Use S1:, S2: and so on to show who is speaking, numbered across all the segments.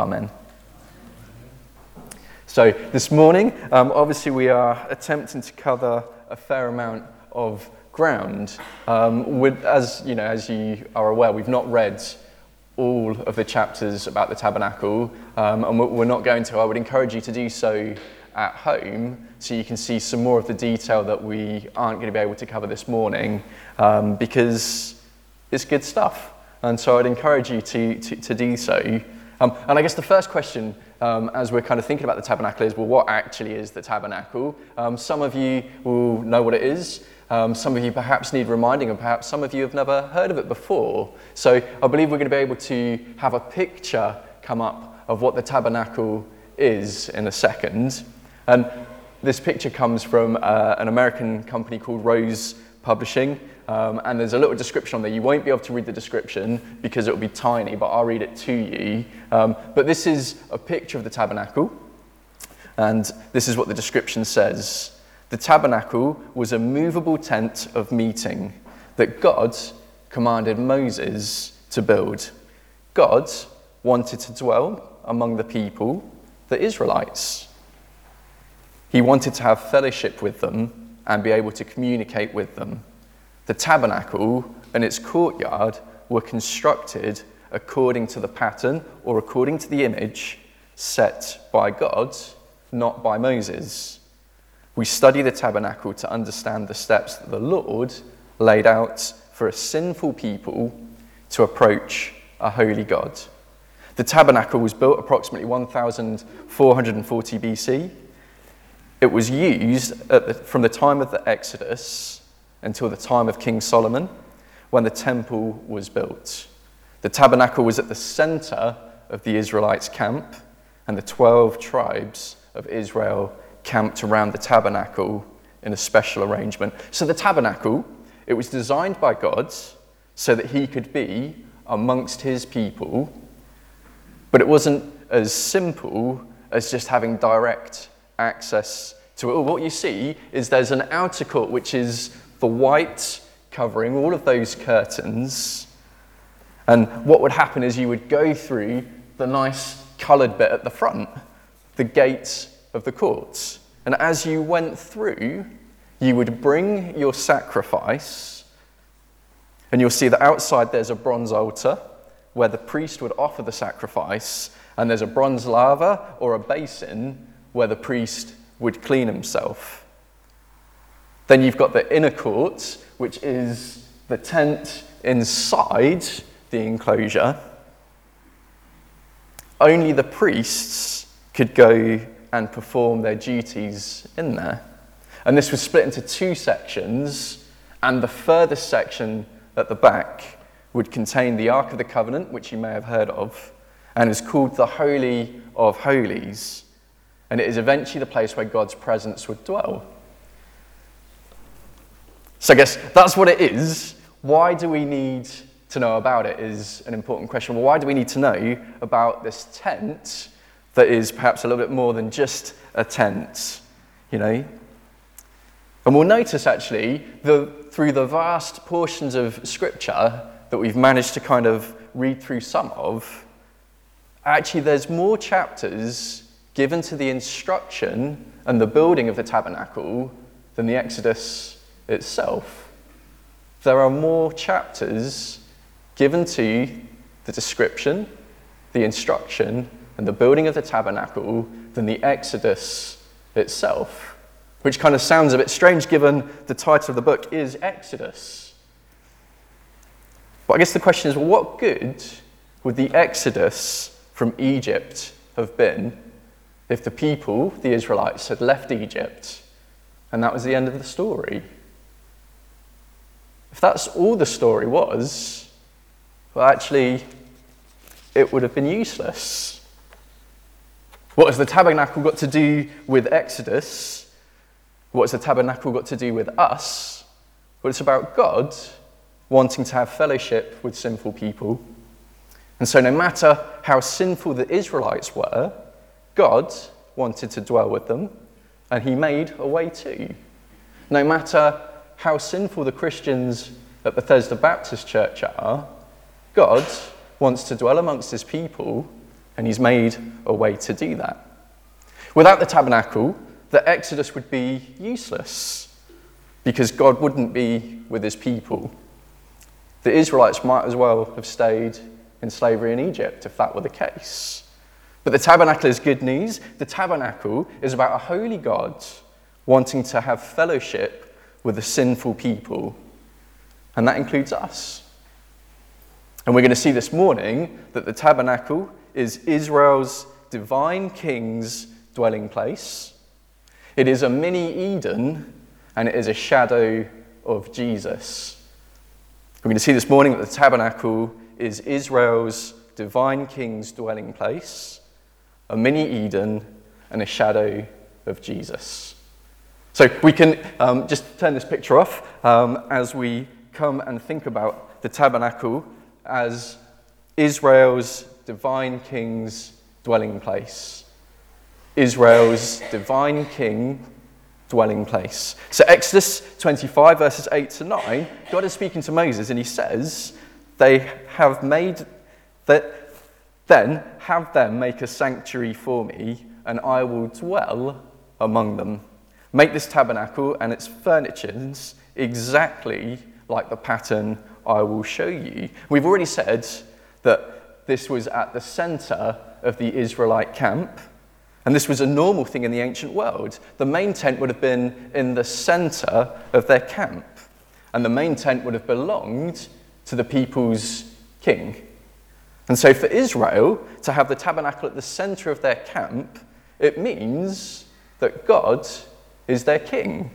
S1: Amen. So, this morning, um, obviously, we are attempting to cover a fair amount of ground. Um, with, as, you know, as you are aware, we've not read all of the chapters about the tabernacle, um, and we're not going to. I would encourage you to do so at home so you can see some more of the detail that we aren't going to be able to cover this morning um, because it's good stuff. And so I'd encourage you to, to, to do so. Um, and I guess the first question, um, as we're kind of thinking about the tabernacle, is well, what actually is the tabernacle? Um, some of you will know what it is. Um, some of you perhaps need reminding, and perhaps some of you have never heard of it before. So I believe we're going to be able to have a picture come up of what the tabernacle is in a second. And this picture comes from uh, an American company called Rose Publishing. Um, and there's a little description on there. You won't be able to read the description because it will be tiny, but I'll read it to you. Um, but this is a picture of the tabernacle. And this is what the description says The tabernacle was a movable tent of meeting that God commanded Moses to build. God wanted to dwell among the people, the Israelites. He wanted to have fellowship with them and be able to communicate with them. The tabernacle and its courtyard were constructed according to the pattern or according to the image set by God, not by Moses. We study the tabernacle to understand the steps that the Lord laid out for a sinful people to approach a holy God. The tabernacle was built approximately 1440 BC it was used the, from the time of the Exodus until the time of King Solomon when the temple was built. The tabernacle was at the center of the Israelites' camp, and the 12 tribes of Israel camped around the tabernacle in a special arrangement. So the tabernacle, it was designed by God so that he could be amongst his people, but it wasn't as simple as just having direct access to it. What you see is there's an outer court, which is the white covering all of those curtains. And what would happen is you would go through the nice coloured bit at the front, the gates of the courts. And as you went through, you would bring your sacrifice, and you'll see that outside there's a bronze altar where the priest would offer the sacrifice, and there's a bronze laver or a basin where the priest would clean himself. Then you've got the inner court, which is the tent inside the enclosure. Only the priests could go and perform their duties in there. And this was split into two sections, and the furthest section at the back would contain the Ark of the Covenant, which you may have heard of, and is called the Holy of Holies and it is eventually the place where God's presence would dwell. So I guess that's what it is. Why do we need to know about it is an important question. Well, why do we need to know about this tent that is perhaps a little bit more than just a tent? You know? And we'll notice actually the, through the vast portions of scripture that we've managed to kind of read through some of, actually there's more chapters given to the instruction and the building of the tabernacle than the Exodus itself. There are more chapters given to the description, the instruction, and the building of the tabernacle than the Exodus itself, which kind of sounds a bit strange given the title of the book is Exodus. But I guess the question is well, what good would the Exodus from Egypt have been if the people, the Israelites, had left Egypt and that was the end of the story. If that's all the story was, well, actually, it would have been useless. What has the tabernacle got to do with Exodus? What has the tabernacle got to do with us? Well, it's about God wanting to have fellowship with sinful people. And so, no matter how sinful the Israelites were, God wanted to dwell with them, and he made a way too. No matter how sinful the Christians at Bethesda Baptist Church are, God wants to dwell amongst his people, and he's made a way to do that. Without the tabernacle, the Exodus would be useless because God wouldn't be with his people. The Israelites might as well have stayed in slavery in Egypt if that were the case. But the tabernacle is good news. The tabernacle is about a holy God wanting to have fellowship with a sinful people, and that includes us. And we're going to see this morning that the tabernacle is Israel's divine king's dwelling place. It is a mini Eden, and it is a shadow of Jesus. We're going to see this morning that the tabernacle is Israel's divine king's dwelling place, a mini Eden, and a shadow of Jesus. So we can um, just turn this picture off um, as we come and think about the tabernacle as Israel's divine king's dwelling place. Israel's divine king dwelling place. So, Exodus 25, verses 8 to 9, God is speaking to Moses and he says, They have made that, then have them make a sanctuary for me, and I will dwell among them. Make this tabernacle and its furnitures exactly like the pattern I will show you. We've already said that this was at the center of the Israelite camp. And this was a normal thing in the ancient world. The main tent would have been in the center of their camp, and the main tent would have belonged to the people's king. And so, for Israel to have the tabernacle at the center of their camp, it means that God is their king.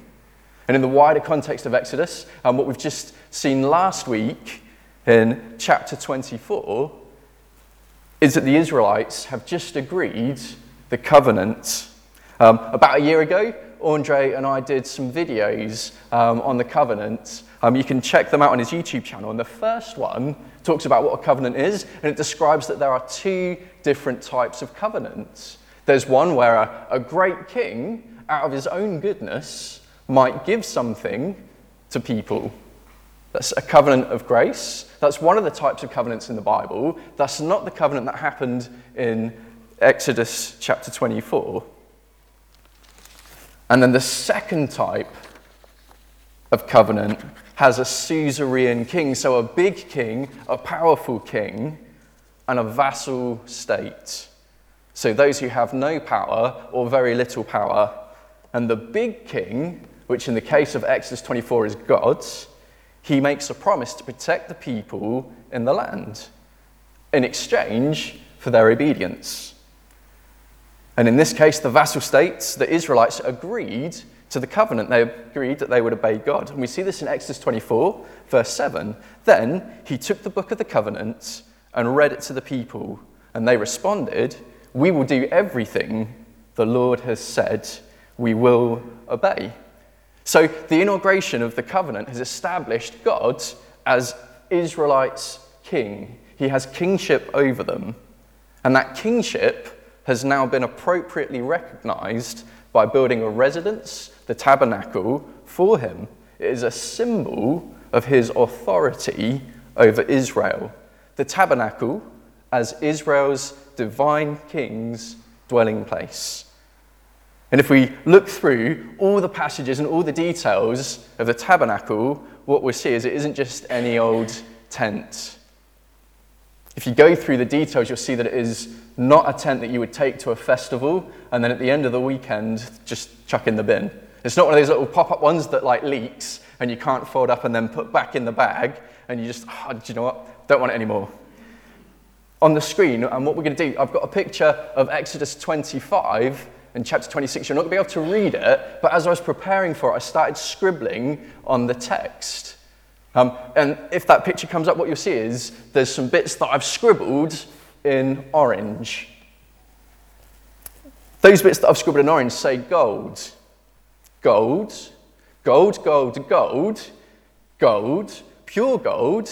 S1: And in the wider context of Exodus, and what we've just seen last week in chapter 24, is that the Israelites have just agreed the covenant. Um, about a year ago, Andre and I did some videos um, on the covenant. Um, you can check them out on his YouTube channel. And the first one talks about what a covenant is, and it describes that there are two different types of covenants. There's one where a, a great king out of his own goodness, might give something to people. That's a covenant of grace. That's one of the types of covenants in the Bible. That's not the covenant that happened in Exodus chapter 24. And then the second type of covenant has a suzerain king, so a big king, a powerful king, and a vassal state. So those who have no power or very little power and the big king, which in the case of Exodus 24 is God, he makes a promise to protect the people in the land in exchange for their obedience. And in this case, the vassal states, the Israelites, agreed to the covenant. They agreed that they would obey God. And we see this in Exodus 24, verse 7. Then he took the book of the covenant and read it to the people, and they responded, We will do everything the Lord has said we will obey. So the inauguration of the covenant has established God as Israelites' king. He has kingship over them. And that kingship has now been appropriately recognized by building a residence, the tabernacle, for him. It is a symbol of his authority over Israel. The tabernacle as Israel's divine king's dwelling place. And if we look through all the passages and all the details of the tabernacle, what we'll see is it isn't just any old tent. If you go through the details, you'll see that it is not a tent that you would take to a festival and then at the end of the weekend just chuck in the bin. It's not one of those little pop up ones that like leaks and you can't fold up and then put back in the bag and you just, oh, do you know what? Don't want it anymore. On the screen, and what we're going to do, I've got a picture of Exodus 25 in chapter 26. You're not going to be able to read it, but as I was preparing for it, I started scribbling on the text. Um, and if that picture comes up, what you'll see is there's some bits that I've scribbled in orange. Those bits that I've scribbled in orange say gold. Gold, gold, gold, gold, gold, pure gold,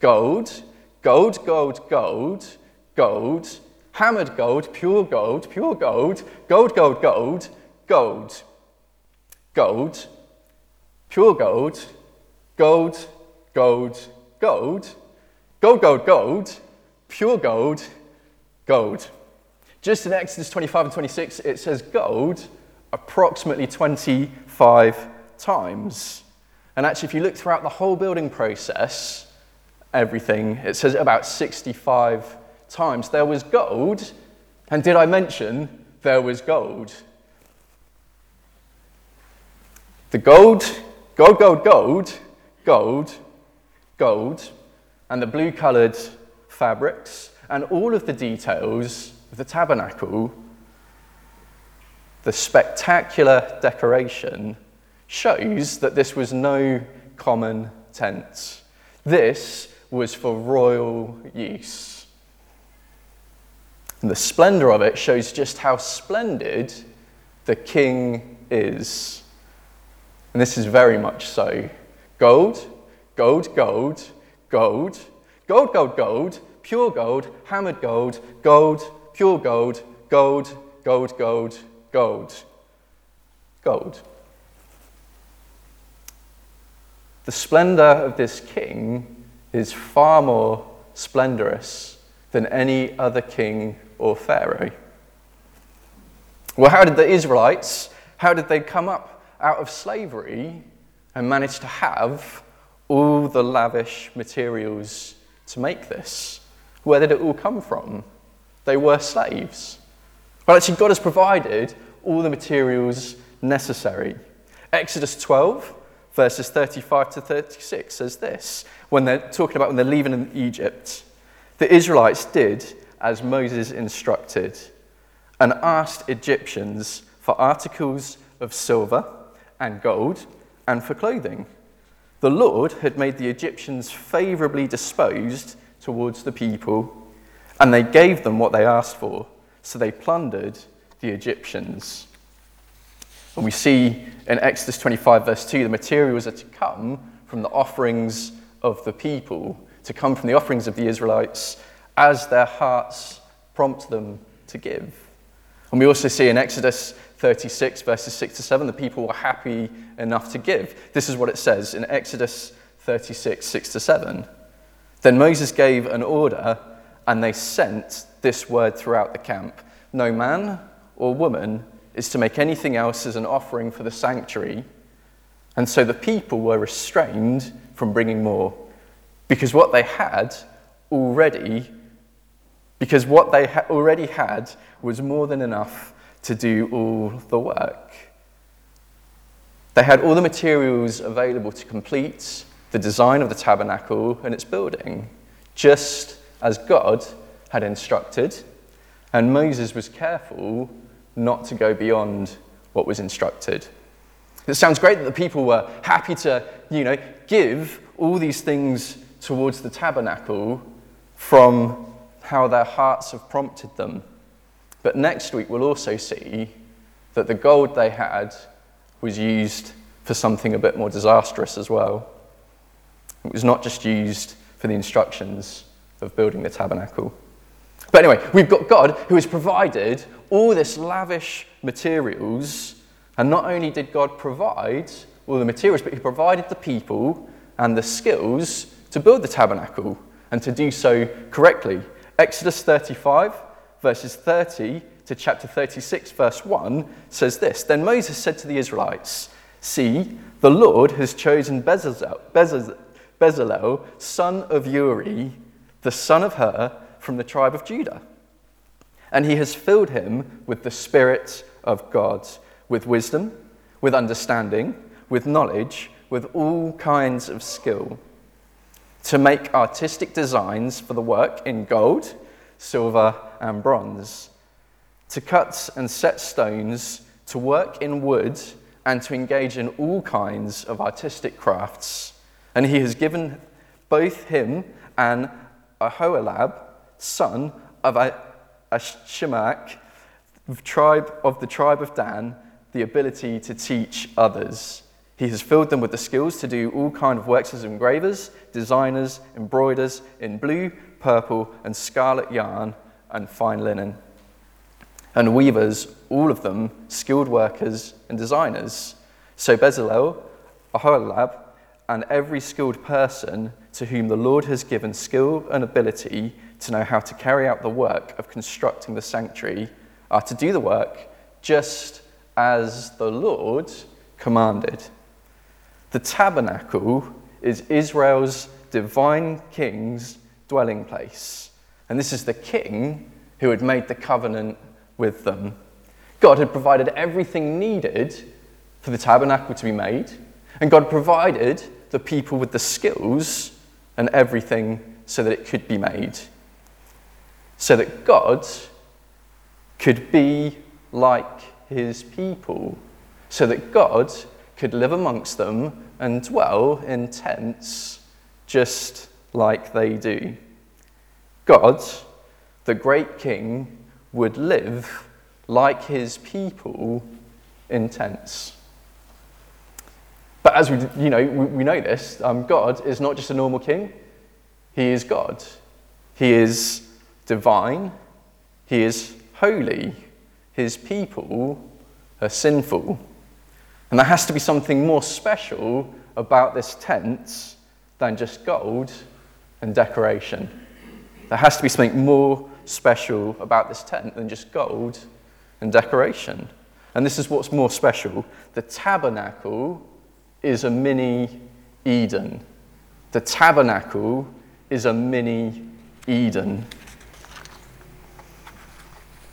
S1: gold, gold, gold, gold, gold, hammered gold, pure gold, pure gold, gold, gold, gold, gold, gold, pure gold, gold, gold, gold, gold, gold, gold, pure gold, gold. Just in Exodus 25 and 26, it says gold approximately 25 times. And actually, if you look throughout the whole building process, everything, it says about 65 times. There was gold, and did I mention there was gold? The gold, gold, gold, gold, gold, gold, and the blue coloured fabrics, and all of the details of the tabernacle, the spectacular decoration shows that this was no common tent. This was for royal use. And the splendour of it shows just how splendid the king is. And this is very much so. Gold, gold, gold, gold, gold, gold, gold, pure gold, hammered gold, gold, pure gold, gold, gold, gold, gold, gold. The splendor of this king is far more splendorous than any other king or pharaoh. Well, how did the Israelites, how did they come up out of slavery and manage to have all the lavish materials to make this? Where did it all come from? They were slaves. Well, actually, God has provided all the materials necessary. Exodus 12 verses 35 to 36 says this when they're talking about when they're leaving in Egypt. The Israelites did as Moses instructed and asked Egyptians for articles of silver and gold and for clothing. The Lord had made the Egyptians favorably disposed towards the people, and they gave them what they asked for, so they plundered the Egyptians. And we see in Exodus 25, verse 2, the materials are to come from the offerings of the people, to come from the offerings of the Israelites as their hearts prompt them to give. And we also see in Exodus 36, verses 6 to 7, the people were happy enough to give. This is what it says in Exodus 36, 6 to 7. Then Moses gave an order, and they sent this word throughout the camp No man or woman is to make anything else as an offering for the sanctuary. And so the people were restrained from bringing more because what they had already because what they ha- already had was more than enough to do all the work. They had all the materials available to complete the design of the tabernacle and its building, just as God had instructed, and Moses was careful not to go beyond what was instructed. It sounds great that the people were happy to, you know, give all these things towards the tabernacle from how their hearts have prompted them. But next week we'll also see that the gold they had was used for something a bit more disastrous as well. It was not just used for the instructions of building the tabernacle. But anyway, we've got God who has provided all this lavish materials. And not only did God provide all the materials, but He provided the people and the skills to build the tabernacle and to do so correctly. Exodus 35, verses 30 to chapter 36, verse 1 says this Then Moses said to the Israelites, See, the Lord has chosen Bezalel, Bezalel, son of Uri, the son of Hur, from the tribe of Judah and he has filled him with the Spirit of God, with wisdom, with understanding, with knowledge, with all kinds of skill, to make artistic designs for the work in gold, silver, and bronze, to cut and set stones, to work in wood, and to engage in all kinds of artistic crafts. And he has given both him and Aholiab, son of Ahisamach, tribe of the tribe of Dan, the ability to teach others. He has filled them with the skills to do all kind of works as engravers, designers, embroiders in blue, purple, and scarlet yarn and fine linen. And weavers, all of them skilled workers and designers. So Bezalel, Aholiab, and every skilled person to whom the Lord has given skill and ability to know how to carry out the work of constructing the sanctuary are to do the work just as the Lord commanded. The tabernacle is Israel's divine king's dwelling place. And this is the king who had made the covenant with them. God had provided everything needed for the tabernacle to be made, and God provided the people with the skills and everything so that it could be made. So that God could be like his people, so that God could live amongst them and dwell in tents just like they do. God, the great king, would live like his people in tents. But as we, you know, we, know this, um, God is not just a normal king, he is God. He is divine, he is holy, his people are sinful. And there has to be something more special about this tent than just gold and decoration. There has to be something more special about this tent than just gold and decoration. And this is what's more special. The tabernacle is a mini Eden. The tabernacle is a mini Eden.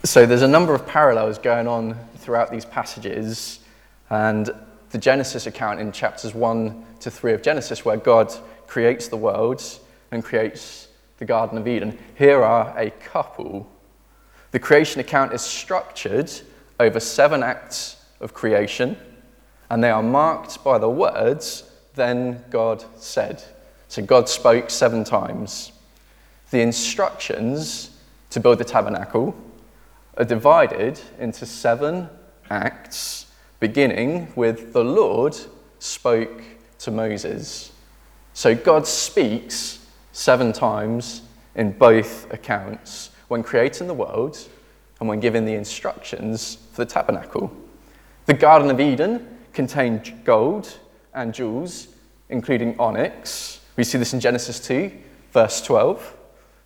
S1: So there's a number of parallels going on throughout these passages, and the Genesis account in chapters 1 to 3 of Genesis, where God creates the world and creates the Garden of Eden. Here are a couple. The creation account is structured over seven acts of creation, and they are marked by the words, Then God said. So God spoke seven times. The instructions to build the tabernacle are divided into seven acts, beginning with the Lord spoke to Moses. So God speaks seven times in both accounts when creating the world and when giving the instructions for the tabernacle. The Garden of Eden contained gold and jewels, including onyx. We see this in Genesis 2, verse 12.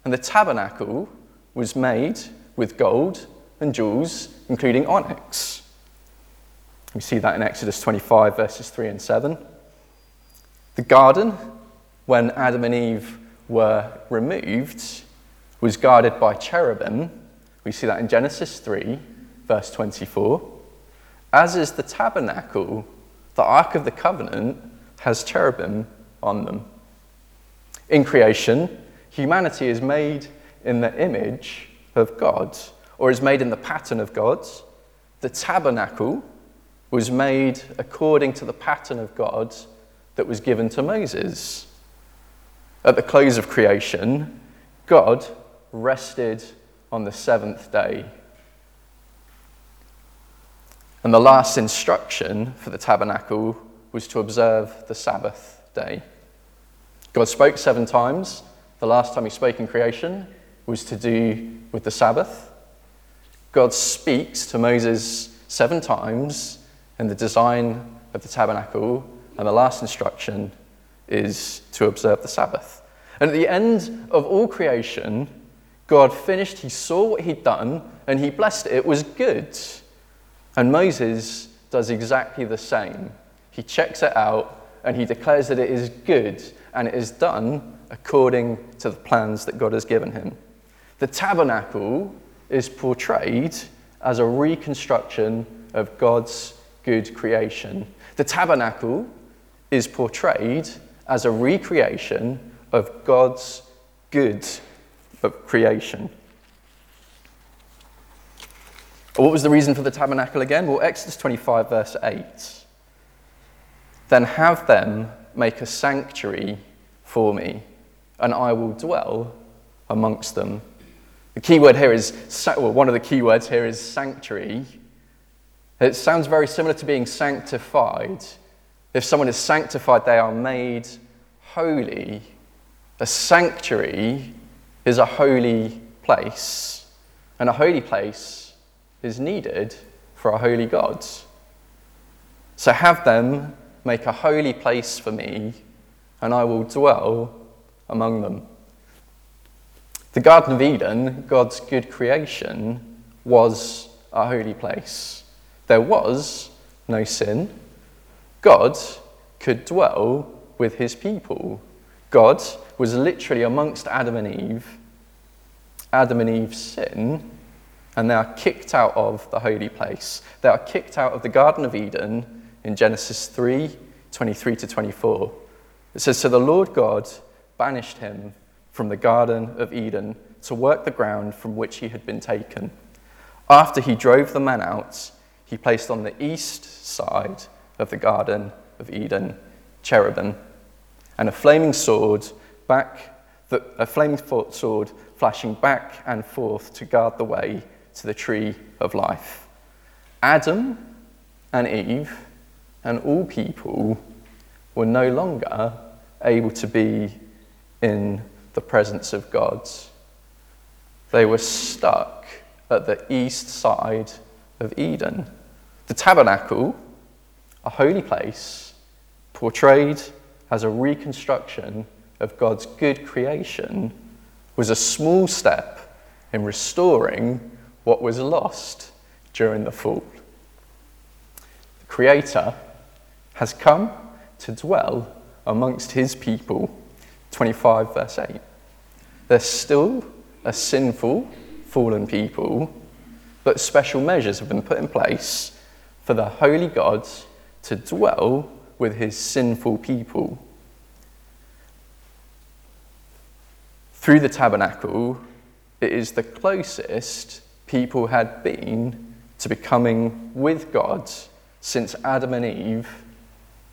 S1: And the tabernacle was made with gold and jewels, including onyx. We see that in Exodus 25, verses 3 and 7. The garden, when Adam and Eve were removed, was guarded by cherubim. We see that in Genesis 3, verse 24. As is the tabernacle, the Ark of the Covenant has cherubim on them. In creation, humanity is made in the image of God or is made in the pattern of God's, The tabernacle was made according to the pattern of God that was given to Moses. At the close of creation, God rested on the seventh day. And the last instruction for the tabernacle was to observe the Sabbath day. God spoke seven times. The last time he spoke in creation was to do with the Sabbath. God speaks to Moses seven times in the design of the tabernacle, and the last instruction is to observe the Sabbath. And at the end of all creation, God finished, he saw what he'd done, and he blessed it. It was good. And Moses does exactly the same. He checks it out and he declares that it is good and it is done according to the plans that God has given him. The tabernacle is portrayed as a reconstruction of God's good creation. The tabernacle is portrayed as a recreation of God's good creation. What was the reason for the tabernacle again? Well, Exodus 25, verse 8. Then have them make a sanctuary for me, and I will dwell amongst them. The key word here is, well, one of the key words here is sanctuary. It sounds very similar to being sanctified. If someone is sanctified, they are made holy. A sanctuary is a holy place, and a holy place is needed for a holy God. So have them make a holy place for me, and I will dwell among them. The Garden of Eden, God's good creation, was a holy place. There was no sin. God could dwell with his people. God was literally amongst Adam and Eve. Adam and Eve sin, and they are kicked out of the holy place. They are kicked out of the Garden of Eden in Genesis 3 23 to 24. It says, So the Lord God banished him from the Garden of Eden to work the ground from which he had been taken. After he drove the men out, he placed on the east side of the Garden of Eden cherubim and a flaming sword back the, a flaming sword flashing back and forth to guard the way to the tree of life. Adam and Eve and all people were no longer able to be in the presence of God. They were stuck at the east side of Eden. The tabernacle, a holy place, portrayed as a reconstruction of God's good creation, was a small step in restoring what was lost during the fall. The Creator has come to dwell amongst his people. 25, verse 8. There's still a sinful, fallen people, but special measures have been put in place for the holy God to dwell with his sinful people. Through the tabernacle, it is the closest people had been to becoming with God since Adam and Eve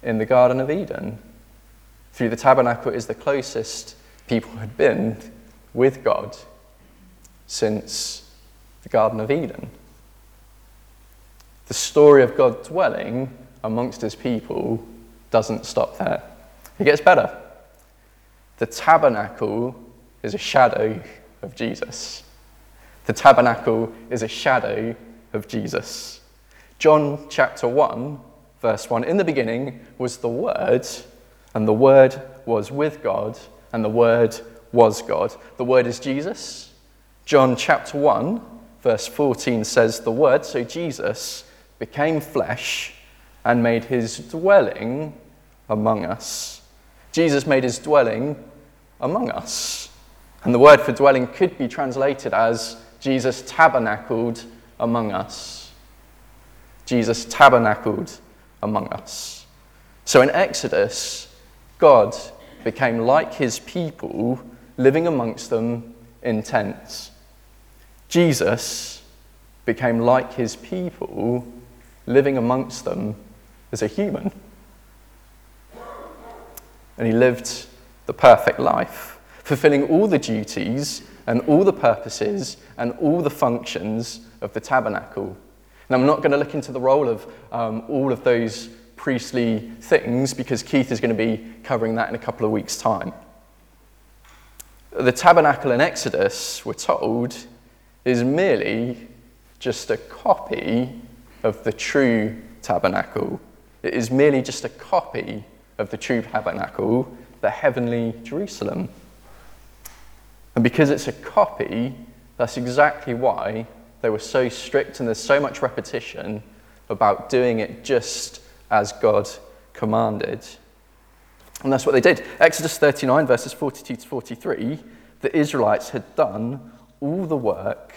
S1: in the Garden of Eden. Through the tabernacle is the closest people had been with God since the Garden of Eden. The story of God dwelling amongst his people doesn't stop there. It gets better. The tabernacle is a shadow of Jesus. The tabernacle is a shadow of Jesus. John chapter 1, verse 1 In the beginning was the Word, and the Word was with God, and the Word was God. The Word is Jesus. John chapter 1, verse 14 says, The Word, so Jesus, became flesh and made his dwelling among us. Jesus made his dwelling among us. And the word for dwelling could be translated as Jesus tabernacled among us. Jesus tabernacled among us. So in Exodus, God became like his people, living amongst them in tents. Jesus became like his people, living amongst them as a human. And he lived the perfect life fulfilling all the duties and all the purposes and all the functions of the tabernacle. And I'm not going to look into the role of um, all of those priestly things because Keith is going to be covering that in a couple of weeks' time. The tabernacle in Exodus, we're told, is merely just a copy of the true tabernacle. It is merely just a copy of the true tabernacle, the heavenly Jerusalem. And because it's a copy, that's exactly why they were so strict and there's so much repetition about doing it just as God commanded. And that's what they did. Exodus 39, verses 42 to 43, the Israelites had done all the work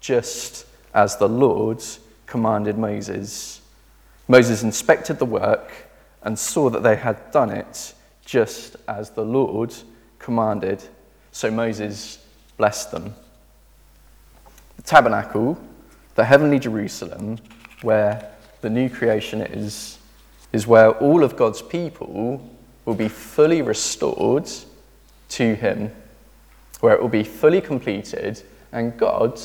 S1: just as the Lord commanded Moses. Moses inspected the work and saw that they had done it just as the Lord commanded so Moses blessed them. The tabernacle, the heavenly Jerusalem, where the new creation is, is where all of God's people will be fully restored to Him, where it will be fully completed, and God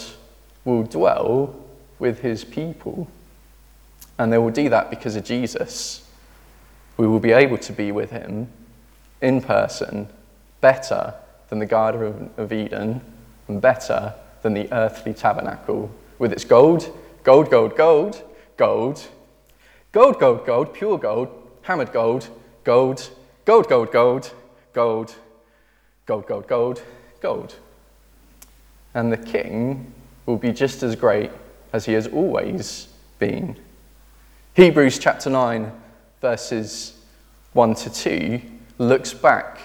S1: will dwell with His people. And they will do that because of Jesus. We will be able to be with Him in person better than the Garden of Eden and better than the earthly tabernacle with its gold, gold, gold, gold, gold, gold, gold, gold, pure gold, hammered gold, gold, gold, gold, gold, gold, gold, gold, gold, gold. and the king will be just as great as he has always been. Hebrews chapter 9, verses 1 to 2, looks back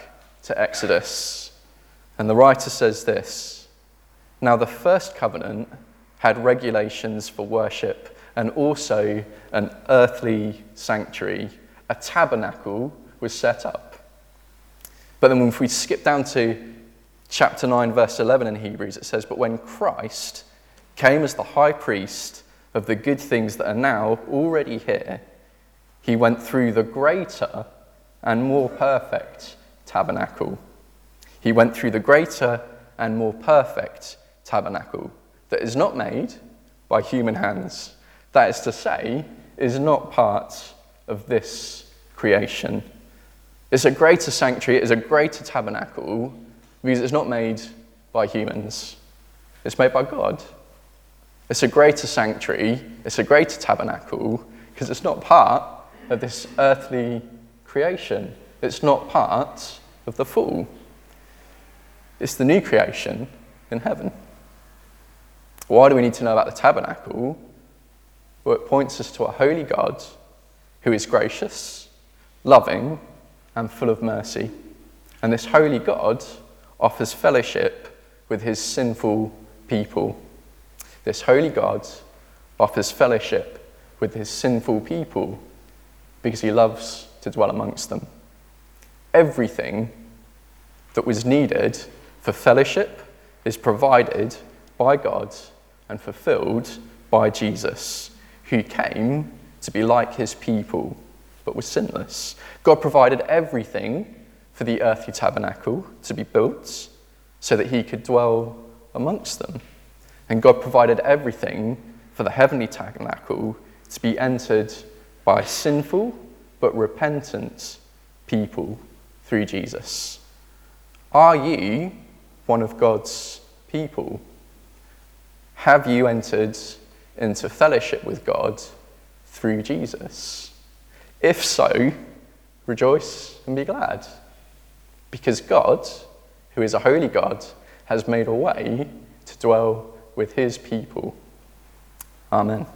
S1: to Exodus, and the writer says this Now, the first covenant had regulations for worship and also an earthly sanctuary, a tabernacle was set up. But then, if we skip down to chapter 9, verse 11 in Hebrews, it says, But when Christ came as the high priest of the good things that are now already here, he went through the greater and more perfect tabernacle. He went through the greater and more perfect tabernacle that is not made by human hands. That is to say, is not part of this creation. It's a greater sanctuary, it is a greater tabernacle because it's not made by humans, it's made by God. It's a greater sanctuary, it's a greater tabernacle because it's not part of this earthly creation. It's not part of the fall. It's the new creation in heaven. Why do we need to know about the tabernacle? Well, it points us to a holy God who is gracious, loving, and full of mercy. And this holy God offers fellowship with his sinful people. This holy God offers fellowship with his sinful people because he loves to dwell amongst them. Everything that was needed for fellowship is provided by God and fulfilled by Jesus, who came to be like his people but was sinless. God provided everything for the earthly tabernacle to be built so that he could dwell amongst them. And God provided everything for the heavenly tabernacle to be entered by sinful but repentant people through Jesus. Are you one of God's people? Have you entered into fellowship with God through Jesus? If so, rejoice and be glad. Because God, who is a holy God, has made a way to dwell with his people. Amen.